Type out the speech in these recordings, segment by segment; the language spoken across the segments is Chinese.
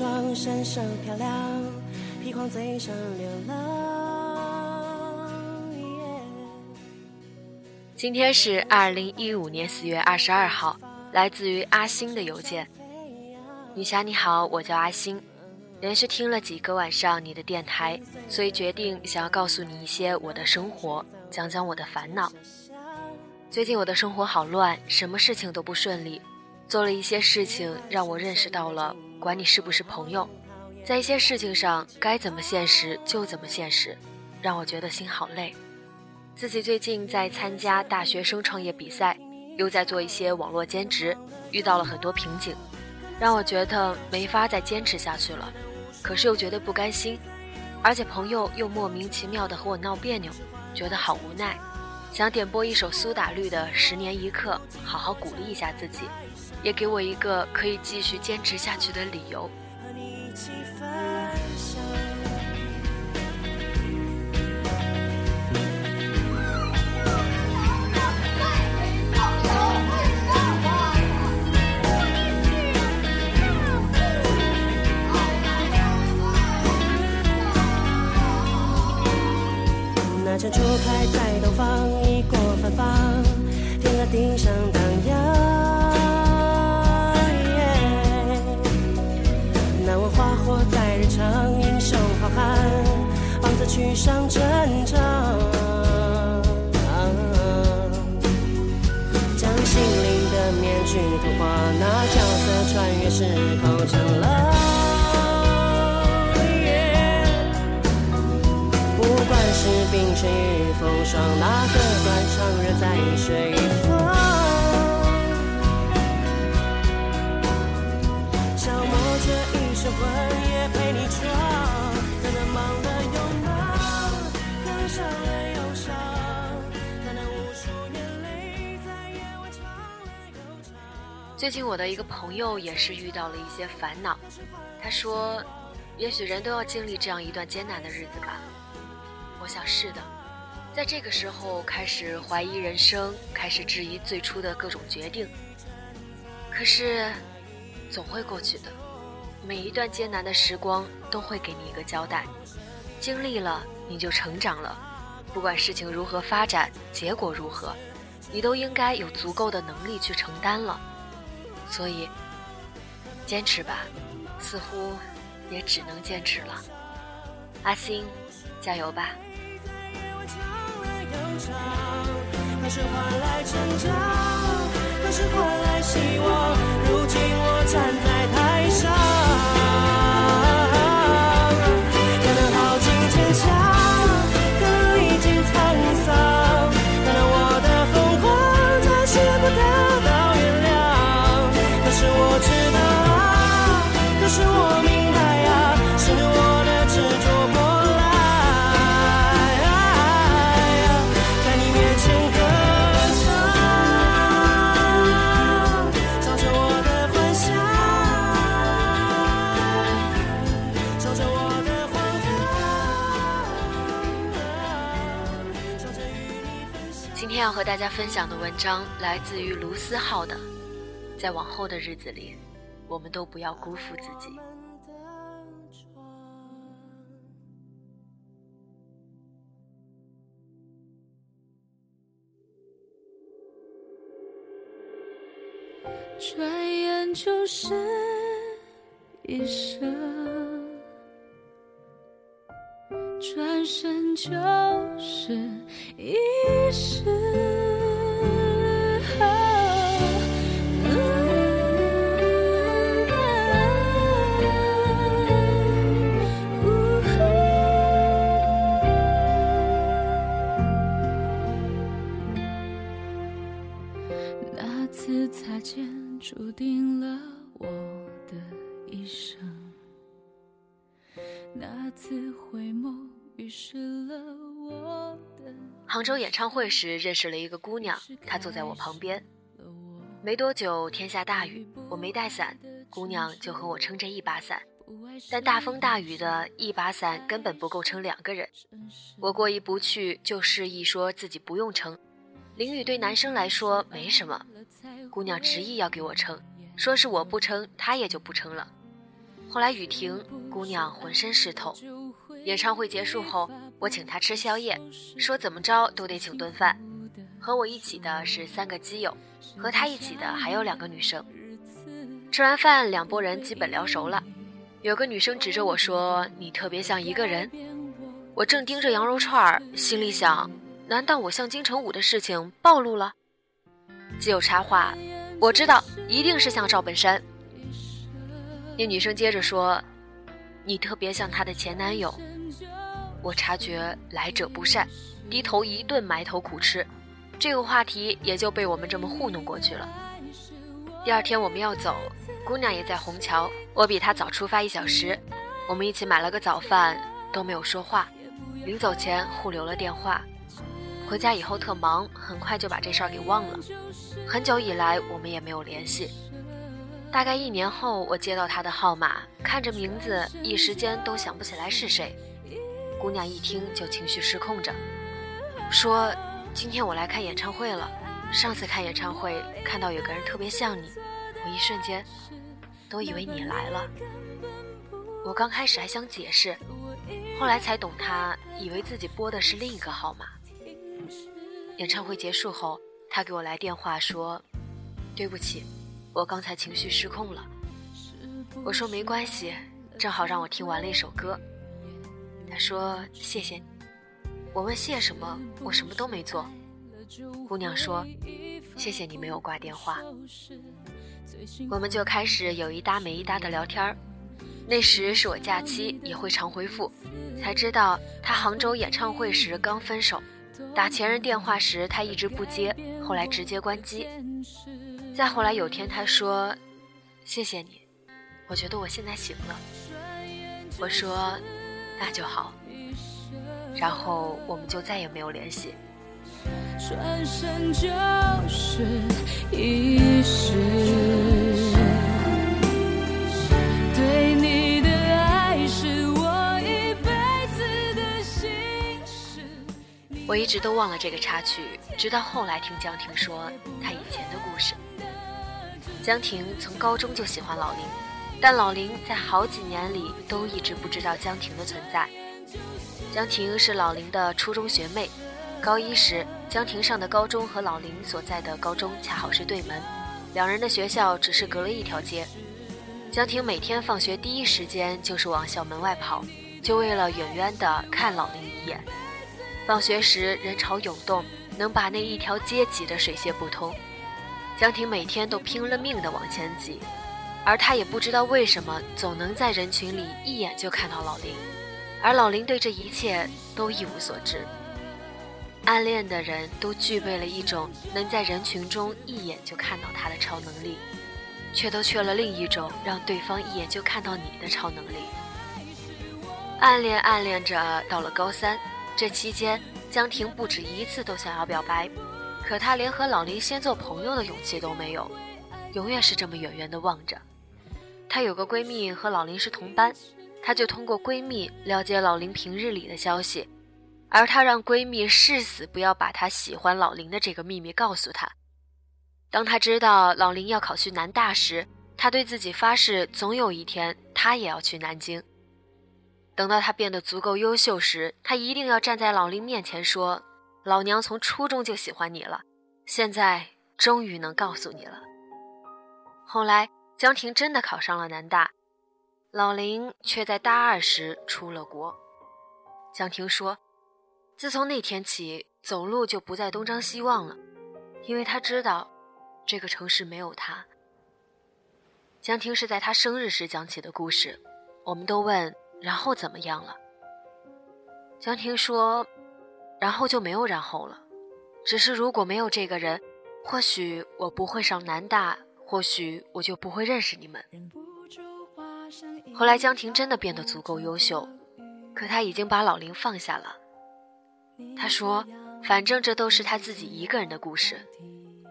妆，身上漂亮，披黄嘴上流浪。今天是二零一五年四月二十二号，来自于阿星的邮件。女侠你好，我叫阿星，连续听了几个晚上你的电台，所以决定想要告诉你一些我的生活，讲讲我的烦恼。最近我的生活好乱，什么事情都不顺利。做了一些事情，让我认识到了，管你是不是朋友，在一些事情上该怎么现实就怎么现实，让我觉得心好累。自己最近在参加大学生创业比赛，又在做一些网络兼职，遇到了很多瓶颈，让我觉得没法再坚持下去了。可是又觉得不甘心，而且朋友又莫名其妙的和我闹别扭，觉得好无奈。想点播一首苏打绿的《十年一刻》，好好鼓励一下自己。也给我一个可以继续坚持下去的理由。那珍珠开在上成长，将心灵的面具涂画，那角色穿越时空成了。不管是冰雪与风霜，那个断肠人在水风？消磨这一生魂。最近我的一个朋友也是遇到了一些烦恼，他说：“也许人都要经历这样一段艰难的日子吧。”我想是的，在这个时候开始怀疑人生，开始质疑最初的各种决定。可是，总会过去的。每一段艰难的时光都会给你一个交代，经历了你就成长了。不管事情如何发展，结果如何，你都应该有足够的能力去承担了。所以，坚持吧，似乎也只能坚持了。阿星，加油吧！可是换来成长，可是换来希望。如今我站在台上。今天要和大家分享的文章来自于卢思浩的，在往后的日子里，我们都不要辜负自己。转眼就是一生，转身就是杭州演唱会时认识了一个姑娘，她坐在我旁边。没多久，天下大雨，我没带伞，姑娘就和我撑着一把伞。但大风大雨的一把伞根本不够撑两个人。我过意不去，就示意说自己不用撑。淋雨对男生来说没什么，姑娘执意要给我撑，说是我不撑，她也就不撑了。后来雨停，姑娘浑身湿透。演唱会结束后，我请她吃宵夜，说怎么着都得请顿饭。和我一起的是三个基友，和他一起的还有两个女生。吃完饭，两拨人基本聊熟了。有个女生指着我说：“你特别像一个人。”我正盯着羊肉串儿，心里想。难道我像金城武的事情暴露了？基友插话，我知道，一定是像赵本山。那女生接着说：“你特别像她的前男友。”我察觉来者不善，低头一顿埋头苦吃，这个话题也就被我们这么糊弄过去了。第二天我们要走，姑娘也在虹桥，我比她早出发一小时，我们一起买了个早饭，都没有说话，临走前互留了电话。回家以后特忙，很快就把这事儿给忘了。很久以来我们也没有联系。大概一年后，我接到他的号码，看着名字，一时间都想不起来是谁。姑娘一听就情绪失控着，说：“今天我来看演唱会了。上次看演唱会看到有个人特别像你，我一瞬间都以为你来了。我刚开始还想解释，后来才懂，他以为自己拨的是另一个号码。”演唱会结束后，他给我来电话说：“对不起，我刚才情绪失控了。”我说：“没关系，正好让我听完了一首歌。”他说：“谢谢你。”我问：“谢什么？我什么都没做。”姑娘说：“谢谢你没有挂电话。”我们就开始有一搭没一搭的聊天儿。那时是我假期，也会常回复，才知道他杭州演唱会时刚分手。打前任电话时，他一直不接，后来直接关机。再后来有天，他说：“谢谢你，我觉得我现在行了。”我说：“那就好。”然后我们就再也没有联系。转身就是一世。我一直都忘了这个插曲，直到后来听江婷说她以前的故事。江婷从高中就喜欢老林，但老林在好几年里都一直不知道江婷的存在。江婷是老林的初中学妹，高一时江婷上的高中和老林所在的高中恰好是对门，两人的学校只是隔了一条街。江婷每天放学第一时间就是往校门外跑，就为了远远的看老林一眼。放学时人潮涌动，能把那一条街挤得水泄不通。江婷每天都拼了命地往前挤，而他也不知道为什么总能在人群里一眼就看到老林，而老林对这一切都一无所知。暗恋的人都具备了一种能在人群中一眼就看到他的超能力，却都缺了另一种让对方一眼就看到你的超能力。暗恋暗恋着，到了高三。这期间，江婷不止一次都想要表白，可她连和老林先做朋友的勇气都没有，永远是这么远远的望着。她有个闺蜜和老林是同班，她就通过闺蜜了解老林平日里的消息，而她让闺蜜誓死不要把她喜欢老林的这个秘密告诉她。当她知道老林要考去南大时，她对自己发誓，总有一天她也要去南京。等到她变得足够优秀时，她一定要站在老林面前说：“老娘从初中就喜欢你了，现在终于能告诉你了。”后来，江婷真的考上了南大，老林却在大二时出了国。江婷说：“自从那天起，走路就不再东张西望了，因为他知道，这个城市没有他。”江婷是在他生日时讲起的故事，我们都问：“然后怎么样了？”江婷说：“然后就没有然后了，只是如果没有这个人，或许我不会上南大，或许我就不会认识你们。”后来江婷真的变得足够优秀。可她已经把老林放下了。她说：“反正这都是她自己一个人的故事，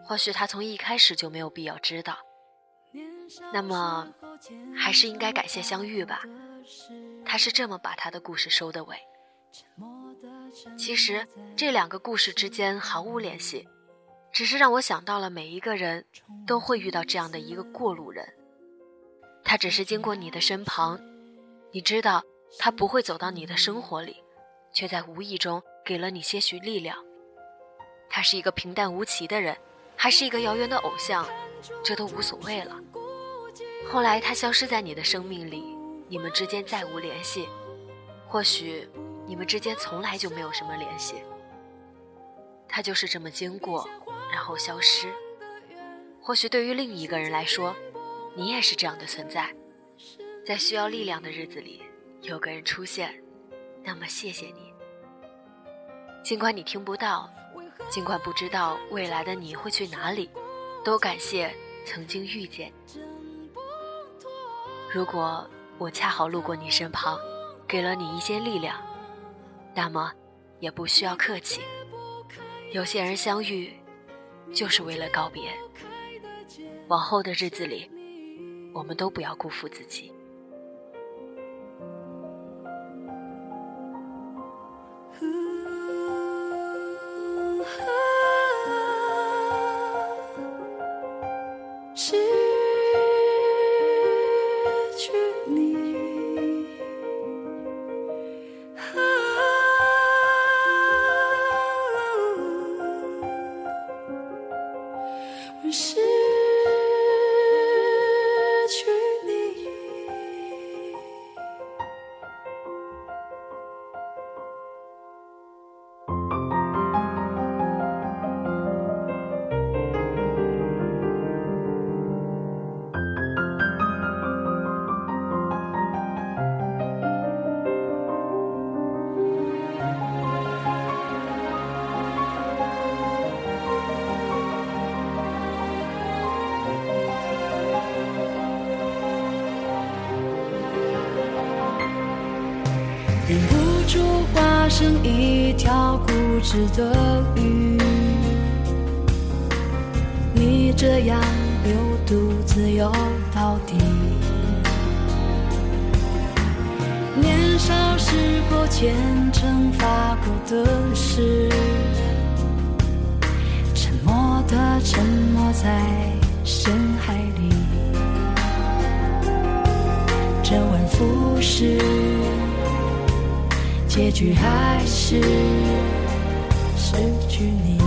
或许她从一开始就没有必要知道。那么，还是应该感谢相遇吧。”他是这么把他的故事收的尾。其实这两个故事之间毫无联系，只是让我想到了每一个人都会遇到这样的一个过路人。他只是经过你的身旁，你知道。他不会走到你的生活里，却在无意中给了你些许力量。他是一个平淡无奇的人，还是一个遥远的偶像，这都无所谓了。后来他消失在你的生命里，你们之间再无联系，或许你们之间从来就没有什么联系。他就是这么经过，然后消失。或许对于另一个人来说，你也是这样的存在，在需要力量的日子里。有个人出现，那么谢谢你。尽管你听不到，尽管不知道未来的你会去哪里，都感谢曾经遇见。如果我恰好路过你身旁，给了你一些力量，那么也不需要客气。有些人相遇，就是为了告别。往后的日子里，我们都不要辜负自己。忍不住化成一条固执的鱼，你这样流独自游到底。年少时候虔诚发过的誓，沉默的沉没在深海里，周而复始。结局还是失去你。